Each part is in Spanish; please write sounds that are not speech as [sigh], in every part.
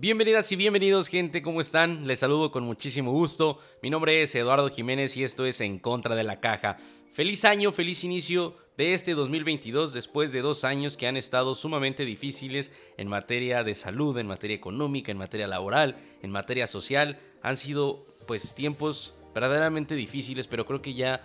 Bienvenidas y bienvenidos gente, ¿cómo están? Les saludo con muchísimo gusto. Mi nombre es Eduardo Jiménez y esto es En Contra de la Caja. Feliz año, feliz inicio de este 2022 después de dos años que han estado sumamente difíciles en materia de salud, en materia económica, en materia laboral, en materia social. Han sido pues tiempos verdaderamente difíciles, pero creo que ya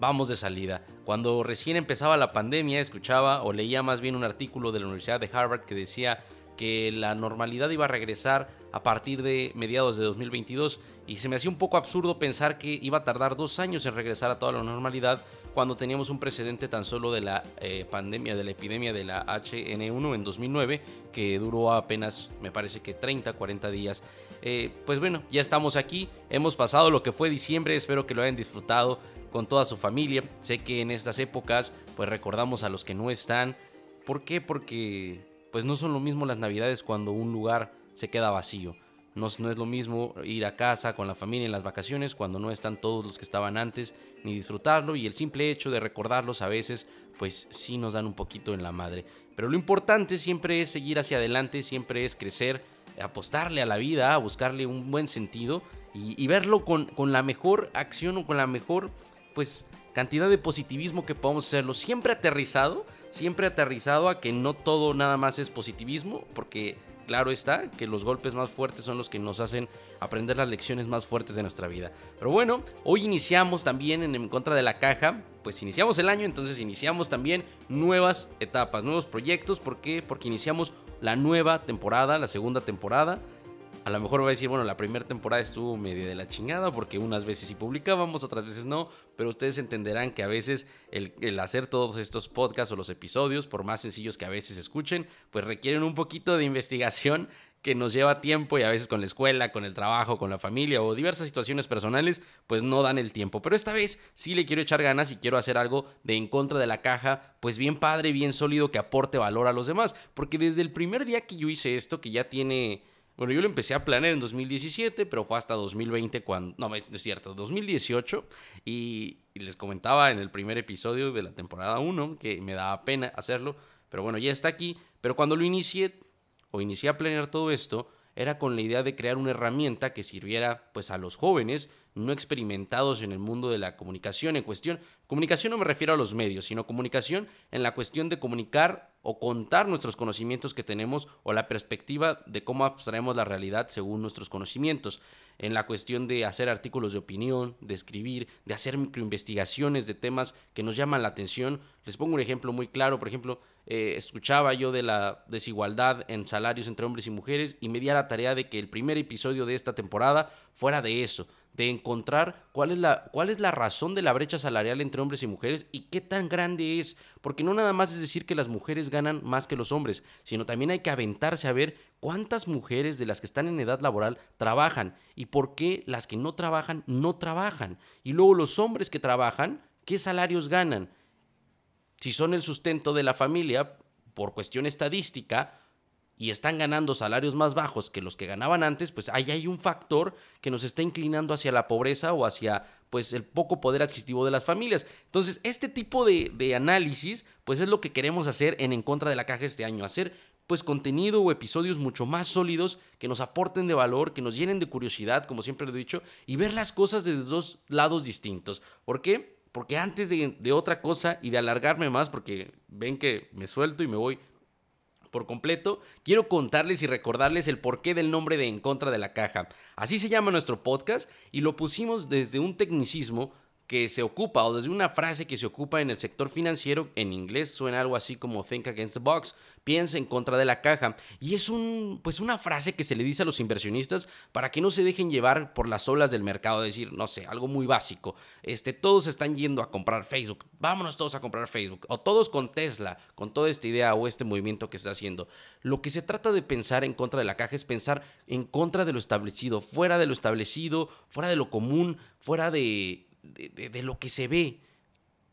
vamos de salida. Cuando recién empezaba la pandemia, escuchaba o leía más bien un artículo de la Universidad de Harvard que decía que la normalidad iba a regresar a partir de mediados de 2022 y se me hacía un poco absurdo pensar que iba a tardar dos años en regresar a toda la normalidad cuando teníamos un precedente tan solo de la eh, pandemia, de la epidemia de la HN1 en 2009 que duró apenas me parece que 30, 40 días. Eh, pues bueno, ya estamos aquí, hemos pasado lo que fue diciembre, espero que lo hayan disfrutado con toda su familia. Sé que en estas épocas pues recordamos a los que no están. ¿Por qué? Porque pues no son lo mismo las navidades cuando un lugar se queda vacío. No, es lo mismo ir a casa con la familia en las vacaciones cuando no están todos los que estaban antes, ni disfrutarlo y el simple hecho de recordarlos a veces, pues sí nos dan un poquito en la madre. Pero lo importante siempre es seguir hacia adelante, siempre es crecer, apostarle a la vida, buscarle un buen sentido y, verlo con, con la mejor acción o con la mejor pues cantidad de positivismo que podamos hacerlo. Siempre aterrizado, siempre aterrizado a que no todo nada más es positivismo, porque claro está que los golpes más fuertes son los que nos hacen aprender las lecciones más fuertes de nuestra vida. Pero bueno, hoy iniciamos también en, en contra de la caja, pues iniciamos el año, entonces iniciamos también nuevas etapas, nuevos proyectos. ¿Por qué? Porque iniciamos la nueva temporada, la segunda temporada a lo mejor va a decir, bueno, la primera temporada estuvo medio de la chingada porque unas veces sí publicábamos, otras veces no, pero ustedes entenderán que a veces el, hacer todos estos podcasts o los episodios, por más sencillos que a veces escuchen, pues requieren un poquito de investigación que nos lleva tiempo y a veces con la escuela, con el trabajo, con la familia o diversas situaciones personales, pues no dan el tiempo. Pero esta vez sí le quiero echar ganas y quiero hacer algo de en contra de la caja, pues bien padre, bien sólido, que aporte valor a los demás. Porque desde el primer día que yo hice esto, que ya tiene bueno, yo lo empecé a planear en 2017, pero fue hasta 2020 cuando... No, es cierto, 2018. Y, les comentaba en el primer episodio de la temporada 1 que me daba pena hacerlo. Pero bueno, ya está aquí. Pero cuando lo inicié, o inicié a planear todo esto, era con la idea de crear una herramienta que sirviera pues a los jóvenes no experimentados en el mundo de la comunicación en cuestión. Comunicación no me refiero a los medios, sino comunicación en la cuestión de comunicar o contar nuestros conocimientos que tenemos o la perspectiva de cómo abstraemos la realidad según nuestros conocimientos. En la cuestión de hacer artículos de opinión, de escribir, de hacer microinvestigaciones de temas que nos llaman la atención. Les pongo un ejemplo muy claro, por ejemplo, eh, escuchaba yo de la desigualdad en salarios entre hombres y mujeres y me di a la tarea de que el primer episodio de esta temporada fuera de eso, de encontrar cuál es, la, cuál es la razón de la brecha salarial entre hombres y mujeres y qué tan grande es. Porque no nada más es decir que las mujeres ganan más que los hombres, sino también hay que aventarse a ver cuántas mujeres de las que están en edad laboral trabajan y por qué las que no trabajan no trabajan. Y luego los hombres que trabajan, ¿qué salarios ganan? Si son el sustento de la familia, por cuestión estadística, y están ganando salarios más bajos que los que ganaban antes, pues ahí hay un factor que nos está inclinando hacia la pobreza o hacia pues el poco poder adquisitivo de las familias. Entonces, este tipo de, de análisis, pues es lo que queremos hacer en En Contra de la Caja este año, hacer pues contenido o episodios mucho más sólidos que nos aporten de valor, que nos llenen de curiosidad, como siempre lo he dicho, y ver las cosas desde dos lados distintos. ¿Por qué? Porque antes de, otra cosa y de alargarme más, porque ven que me suelto y me voy por completo, quiero contarles y recordarles el porqué del nombre de En contra de la caja. Así se llama nuestro podcast y lo pusimos desde un tecnicismo que se ocupa o desde una frase que se ocupa en el sector financiero, en inglés suena algo así como think against the box, piensa en contra de la caja. Y es un, pues una frase que se le dice a los inversionistas para que no se dejen llevar por las olas del mercado, decir, no sé, algo muy básico. Este, todos están yendo a comprar Facebook, vámonos todos a comprar Facebook, o todos con Tesla, con toda esta idea o este movimiento que está haciendo. Lo que se trata de pensar en contra de la caja es pensar en contra de lo establecido, fuera de lo establecido, fuera de lo común, fuera de de, lo que se ve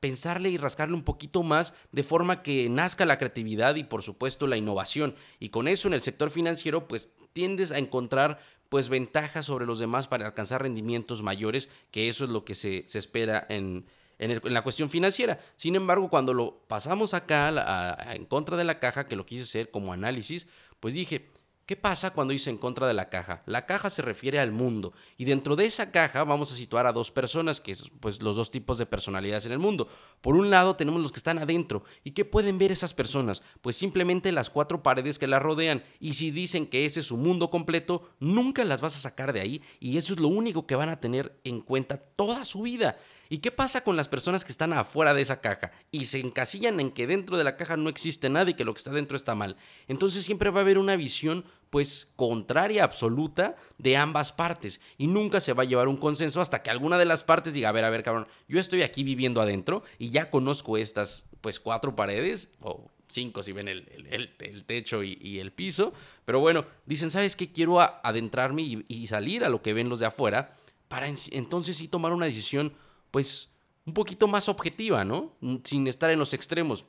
pensarle y rascarle un poquito más de forma que nazca la creatividad y por supuesto la innovación. Y con eso en el sector financiero pues tiendes a encontrar pues ventajas sobre los demás para alcanzar rendimientos mayores, que eso es lo que se, espera en, en, la cuestión financiera. Sin embargo, cuando lo pasamos acá en contra de la caja, que lo quise hacer como análisis, pues dije, ¿Qué pasa cuando dice en contra de la caja? La caja se refiere al mundo y dentro de esa caja vamos a situar a dos personas, que es pues los dos tipos de personalidades en el mundo. Por un lado tenemos los que están adentro y ¿qué pueden ver esas personas? Pues simplemente las cuatro paredes que la rodean y si dicen que ese es su mundo completo, nunca las vas a sacar de ahí y eso es lo único que van a tener en cuenta toda su vida. ¿Y qué pasa con las personas que están afuera de esa caja y se encasillan en que dentro de la caja no existe nada y que lo que está dentro está mal? Entonces siempre va a haber una visión pues contraria absoluta de ambas partes y nunca se va a llevar un consenso hasta que alguna de las partes diga, a ver, a ver, cabrón, yo estoy aquí viviendo adentro y ya conozco estas pues cuatro paredes o cinco si ven el, techo y, el piso, pero bueno, dicen, ¿sabes qué? Quiero adentrarme y, y salir a lo que ven los de afuera para entonces sí tomar una decisión pues un poquito más objetiva, ¿no? Sin estar en los extremos.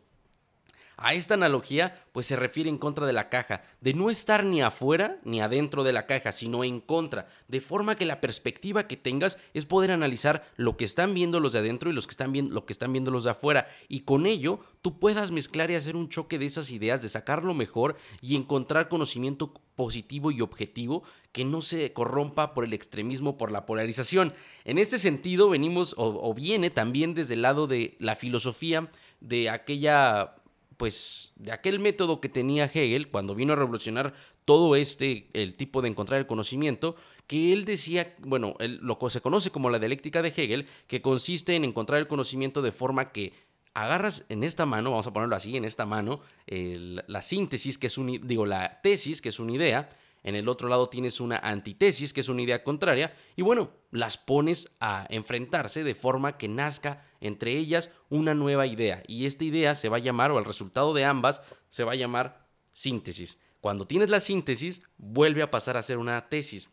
A esta analogía, pues se refiere en contra de la caja, de no estar ni afuera ni adentro de la caja, sino en contra, de forma que la perspectiva que tengas es poder analizar lo que están viendo los de adentro y los que están viendo, lo que están viendo los de afuera, y con ello tú puedas mezclar y hacer un choque de esas ideas, de sacarlo mejor y encontrar conocimiento positivo y objetivo que no se corrompa por el extremismo, por la polarización. En este sentido, venimos o viene también desde el lado de la filosofía de aquella pues de aquel método que tenía Hegel cuando vino a revolucionar todo este el tipo de encontrar el conocimiento que él decía bueno lo que se conoce como la dialéctica de Hegel que consiste en encontrar el conocimiento de forma que agarras en esta mano vamos a ponerlo así en esta mano la síntesis que es un digo la tesis que es una idea en el otro lado tienes una antítesis, que es una idea contraria, y bueno, las pones a enfrentarse de forma que nazca entre ellas una nueva idea. Y esta idea se va a llamar, o el resultado de ambas, se va a llamar síntesis. Cuando tienes la síntesis, vuelve a pasar a ser una tesis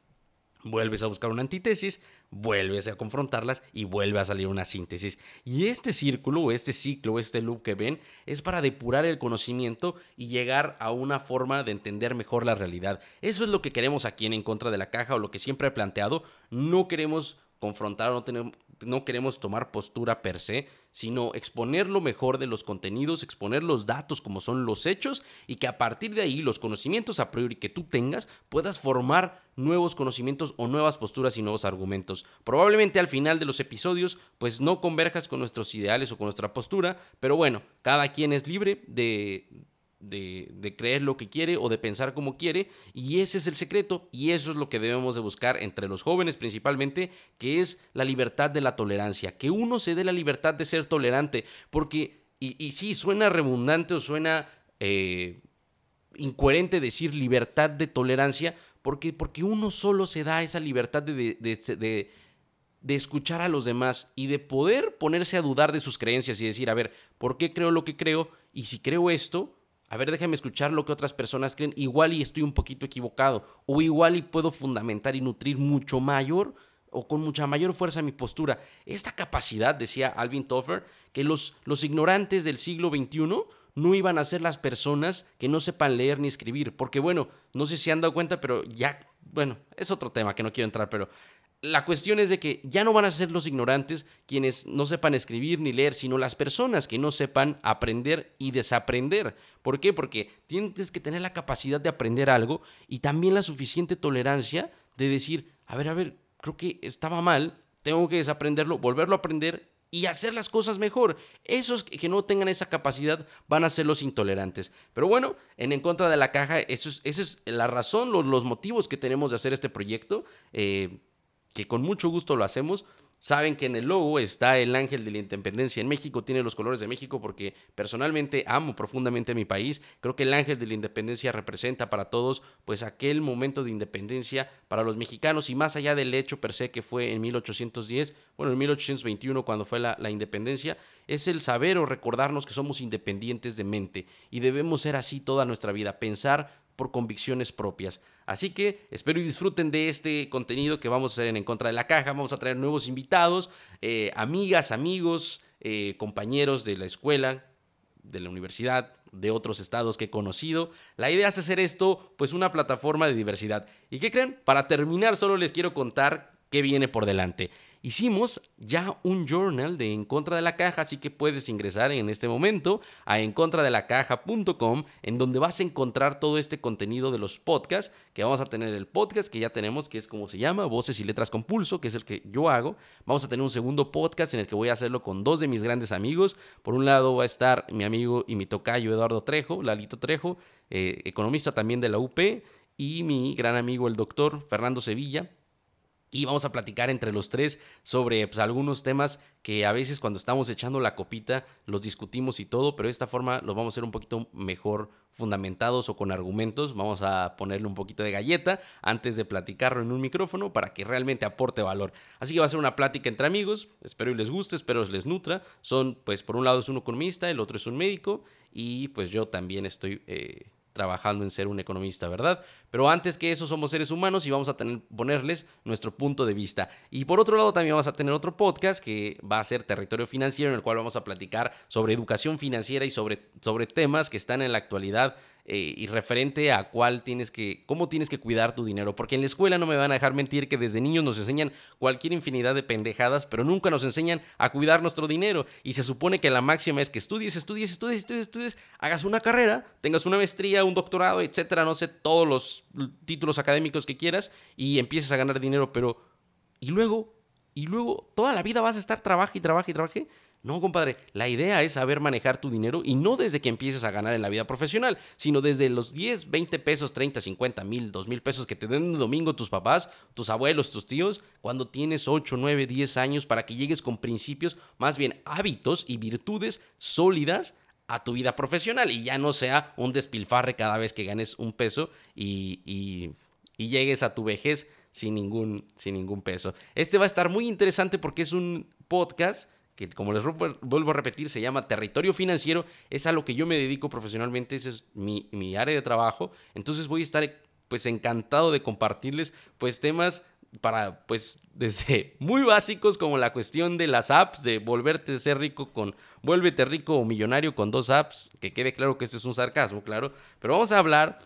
vuelves a buscar una antítesis, vuelves a confrontarlas y vuelve a salir una síntesis. Y este círculo este ciclo, este loop que ven, es para depurar el conocimiento y llegar a una forma de entender mejor la realidad. Eso es lo que queremos aquí en En Contra de la Caja o lo que siempre he planteado. No queremos confrontar no, tenemos, no queremos tomar postura per se, sino exponer lo mejor de los contenidos, exponer los datos como son los hechos y que a partir de ahí los conocimientos a priori que tú tengas puedas formar nuevos conocimientos o nuevas posturas y nuevos argumentos. Probablemente al final de los episodios pues no converjas con nuestros ideales o con nuestra postura, pero bueno, cada quien es libre de de, creer lo que quiere o de pensar como quiere y ese es el secreto y eso es lo que debemos de buscar entre los jóvenes principalmente que es la libertad de la tolerancia que uno se dé la libertad de ser tolerante porque y, y sí suena redundante o suena eh, incoherente decir libertad de tolerancia porque, porque uno solo se da esa libertad de, de, de escuchar a los demás y de poder ponerse a dudar de sus creencias y decir, a ver, ¿por qué creo lo que creo? Y si creo esto, a ver, déjame escuchar lo que otras personas creen, igual y estoy un poquito equivocado, o igual y puedo fundamentar y nutrir mucho mayor o con mucha mayor fuerza mi postura. Esta capacidad, decía Alvin Toffer, que los, los ignorantes del siglo XXI no iban a ser las personas que no sepan leer ni escribir, porque bueno, no sé si han dado cuenta, pero ya, bueno, es otro tema que no quiero entrar, pero la cuestión es de que ya no van a ser los ignorantes quienes no sepan escribir ni leer, sino las personas que no sepan aprender y desaprender. ¿Por qué? Porque tienes que tener la capacidad de aprender algo y también la suficiente tolerancia de decir, a ver, a ver, creo que estaba mal, tengo que desaprenderlo, volverlo a aprender y hacer las cosas mejor. Esos que no tengan esa capacidad van a ser los intolerantes. Pero bueno, en En Contra de la Caja, eso es, esa es la razón, los, los, motivos que tenemos de hacer este proyecto. Eh, que con mucho gusto lo hacemos. Saben que en el logo está el ángel de la independencia en México, tiene los colores de México porque personalmente amo profundamente a mi país. Creo que el ángel de la independencia representa para todos pues aquel momento de independencia para los mexicanos y más allá del hecho per se que fue en 1810, bueno, en 1821 cuando fue la, la independencia, es el saber o recordarnos que somos independientes de mente y debemos ser así toda nuestra vida, pensar por convicciones propias. Así que espero y disfruten de este contenido que vamos a hacer en Contra de la Caja. Vamos a traer nuevos invitados, eh, amigas, amigos, eh, compañeros de la escuela, de la universidad, de otros estados que he conocido. La idea es hacer esto, pues una plataforma de diversidad. ¿Y qué creen? Para terminar, solo les quiero contar qué viene por delante. Hicimos ya un journal de En Contra de la Caja, así que puedes ingresar en este momento a encontradelacaja.com, en donde vas a encontrar todo este contenido de los podcasts, que vamos a tener el podcast que ya tenemos, que es como se llama, Voces y Letras con Pulso, que es el que yo hago. Vamos a tener un segundo podcast en el que voy a hacerlo con dos de mis grandes amigos. Por un lado va a estar mi amigo y mi tocayo Eduardo Trejo, Lalito Trejo, eh, economista también de la UP, y mi gran amigo el doctor Fernando Sevilla, y vamos a platicar entre los tres sobre pues, algunos temas que a veces cuando estamos echando la copita los discutimos y todo, pero de esta forma los vamos a hacer un poquito mejor fundamentados o con argumentos. Vamos a ponerle un poquito de galleta antes de platicarlo en un micrófono para que realmente aporte valor. Así que va a ser una plática entre amigos. Espero y les guste, espero les nutra. Son, pues, por un lado es un economista, el otro es un médico y pues yo también estoy... Eh, trabajando en ser un economista, ¿verdad? Pero antes que eso somos seres humanos y vamos a tener, ponerles nuestro punto de vista. Y por otro lado también vamos a tener otro podcast que va a ser Territorio Financiero, en el cual vamos a platicar sobre educación financiera y sobre, sobre temas que están en la actualidad eh, y referente a cuál tienes que, cómo tienes que cuidar tu dinero. Porque en la escuela no me van a dejar mentir que desde niños nos enseñan cualquier infinidad de pendejadas, pero nunca nos enseñan a cuidar nuestro dinero. Y se supone que la máxima es que estudies, estudies, estudies, estudies, estudies, hagas una carrera, tengas una maestría, un doctorado, etcétera, no sé, todos los títulos académicos que quieras y empieces a ganar dinero, pero ¿y luego? ¿Y luego toda la vida vas a estar trabaje y trabaje y? No, compadre, la idea es saber manejar tu dinero y no desde que empieces a ganar en la vida profesional, sino desde los 10, 20 pesos, 30, 50 mil, 2 mil pesos que te den de domingo tus papás, tus abuelos, tus tíos, cuando tienes 8, 9, 10 años para que llegues con principios, más bien hábitos y virtudes sólidas a tu vida profesional y ya no sea un despilfarre cada vez que ganes un peso y, y, y llegues a tu vejez sin ningún, sin ningún peso. Este va a estar muy interesante porque es un podcast que como les vuelvo a repetir, se llama territorio financiero, es a lo que yo me dedico profesionalmente, ese es mi, mi, área de trabajo, entonces voy a estar pues encantado de compartirles pues temas para pues [laughs] desde muy básicos como la cuestión de las apps, de volverte a ser rico con, vuélvete rico o millonario con dos apps, que quede claro que esto es un sarcasmo, claro, pero vamos a hablar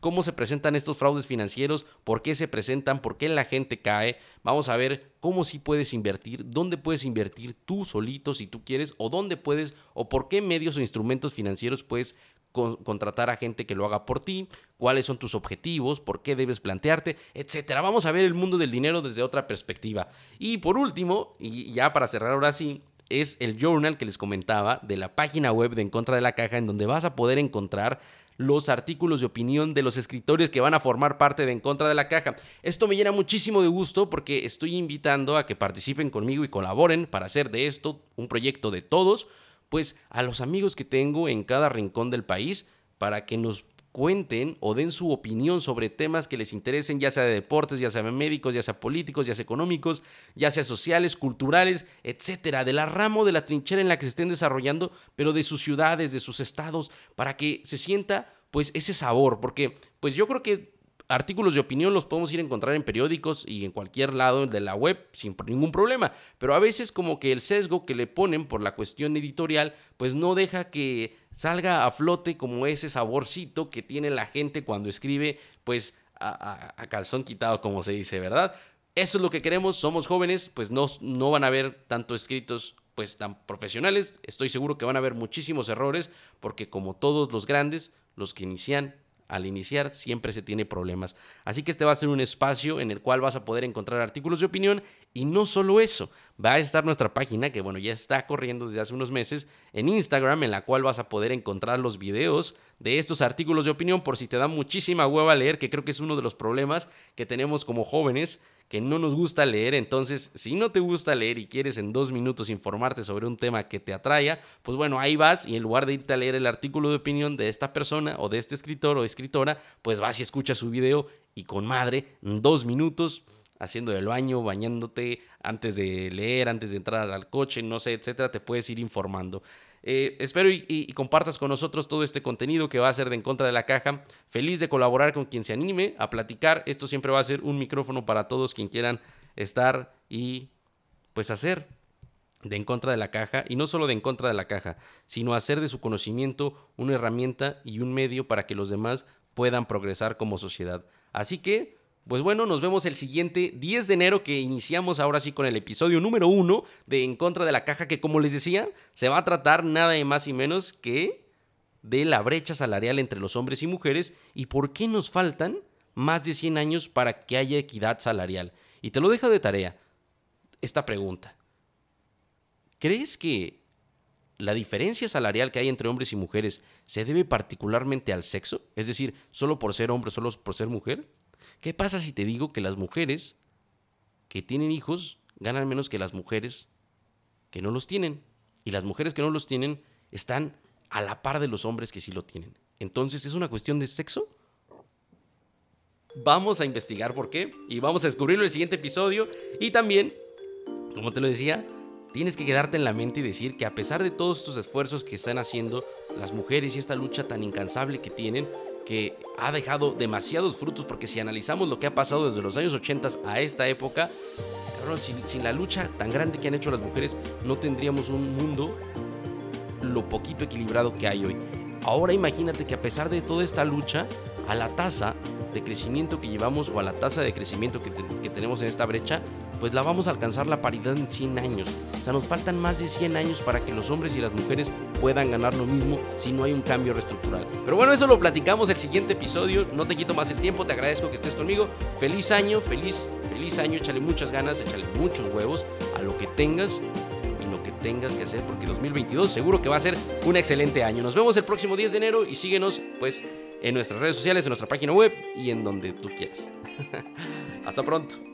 cómo se presentan estos fraudes financieros, por qué se presentan, por qué la gente cae. Vamos a ver cómo sí puedes invertir, dónde puedes invertir tú solito si tú quieres, o dónde puedes, o por qué medios o instrumentos financieros puedes contratar a gente que lo haga por ti, cuáles son tus objetivos, por qué debes plantearte, etcétera. Vamos a ver el mundo del dinero desde otra perspectiva. Y por último, y ya para cerrar ahora sí, es el journal que les comentaba de la página web de En Contra de la Caja, en donde vas a poder encontrar los artículos de opinión de los escritores que van a formar parte de En Contra de la Caja. Esto me llena muchísimo de gusto porque estoy invitando a que participen conmigo y colaboren para hacer de esto un proyecto de todos, pues a los amigos que tengo en cada rincón del país para que nos cuenten o den su opinión sobre temas que les interesen, ya sea de deportes, ya sea médicos, ya sea políticos, ya sea económicos, ya sea sociales, culturales, etcétera, de la ramo de la trinchera en la que se estén desarrollando, pero de sus ciudades, de sus estados, para que se sienta pues ese sabor, porque pues yo creo que artículos de opinión los podemos ir a encontrar en periódicos y en cualquier lado de la web sin ningún problema, pero a veces como que el sesgo que le ponen por la cuestión editorial pues no deja que salga a flote como ese saborcito que tiene la gente cuando escribe pues a, calzón quitado como se dice, ¿verdad? Eso es lo que queremos, somos jóvenes, pues no, no van a ver tanto escritos pues tan profesionales, estoy seguro que van a haber muchísimos errores porque como todos los grandes, los que inician al iniciar siempre se tiene problemas. Así que este va a ser un espacio en el cual vas a poder encontrar artículos de opinión y no solo eso, va a estar nuestra página que bueno, ya está corriendo desde hace unos meses en Instagram en la cual vas a poder encontrar los videos de estos artículos de opinión por si te da muchísima hueva leer, que creo que es uno de los problemas que tenemos como jóvenes que no nos gusta leer. Entonces, si no te gusta leer y quieres en dos minutos informarte sobre un tema que te atraiga, pues bueno, ahí vas y en lugar de irte a leer el artículo de opinión de esta persona o de este escritor o escritora, pues vas y escuchas su video y con madre, en dos minutos, haciendo el baño, bañándote, antes de leer, antes de entrar al coche, no sé, etcétera, te puedes ir informando. Eh, espero y, compartas con nosotros todo este contenido que va a ser de En Contra de la Caja. Feliz de colaborar con quien se anime a platicar. Esto siempre va a ser un micrófono para todos quien quieran estar y pues hacer de En Contra de la Caja. Y no solo de En Contra de la Caja, sino hacer de su conocimiento una herramienta y un medio para que los demás puedan progresar como sociedad. Así que Pues bueno, nos vemos el siguiente 10 de enero que iniciamos ahora sí con el episodio número 1 de En contra de la caja que como les decía, se va a tratar nada de más y menos que de la brecha salarial entre los hombres y mujeres y por qué nos faltan más de 100 años para que haya equidad salarial. Y te lo dejo de tarea esta pregunta. ¿Crees que la diferencia salarial que hay entre hombres y mujeres se debe particularmente al sexo? Es decir, solo por ser hombre, solo por ser mujer. ¿Qué pasa si te digo que las mujeres que tienen hijos ganan menos que las mujeres que no los tienen? Y las mujeres que no los tienen están a la par de los hombres que sí lo tienen. Entonces, ¿es una cuestión de sexo? Vamos a investigar por qué y vamos a descubrirlo en el siguiente episodio. Y también, como te lo decía, tienes que quedarte en la mente y decir que a pesar de todos estos esfuerzos que están haciendo las mujeres y esta lucha tan incansable que tienen, que ha dejado demasiados frutos, porque si analizamos lo que ha pasado desde los años 80 a esta época, sin, sin la lucha tan grande que han hecho las mujeres, no tendríamos un mundo lo poquito equilibrado que hay hoy. Ahora imagínate que a pesar de toda esta lucha, a la tasa de crecimiento que llevamos o a la tasa de crecimiento que, tenemos en esta brecha, pues la vamos a alcanzar la paridad en 100 años. O sea, nos faltan más de 100 años para que los hombres y las mujeres puedan ganar lo mismo si no hay un cambio reestructural. Pero bueno, eso lo platicamos el siguiente episodio. No te quito más el tiempo, te agradezco que estés conmigo. Feliz año, feliz, feliz año, échale muchas ganas, échale muchos huevos a lo que tengas y lo que tengas que hacer porque 2022 seguro que va a ser un excelente año. Nos vemos el próximo 10 de enero y síguenos pues en nuestras redes sociales, en nuestra página web y en donde tú quieras. [laughs] Hasta pronto.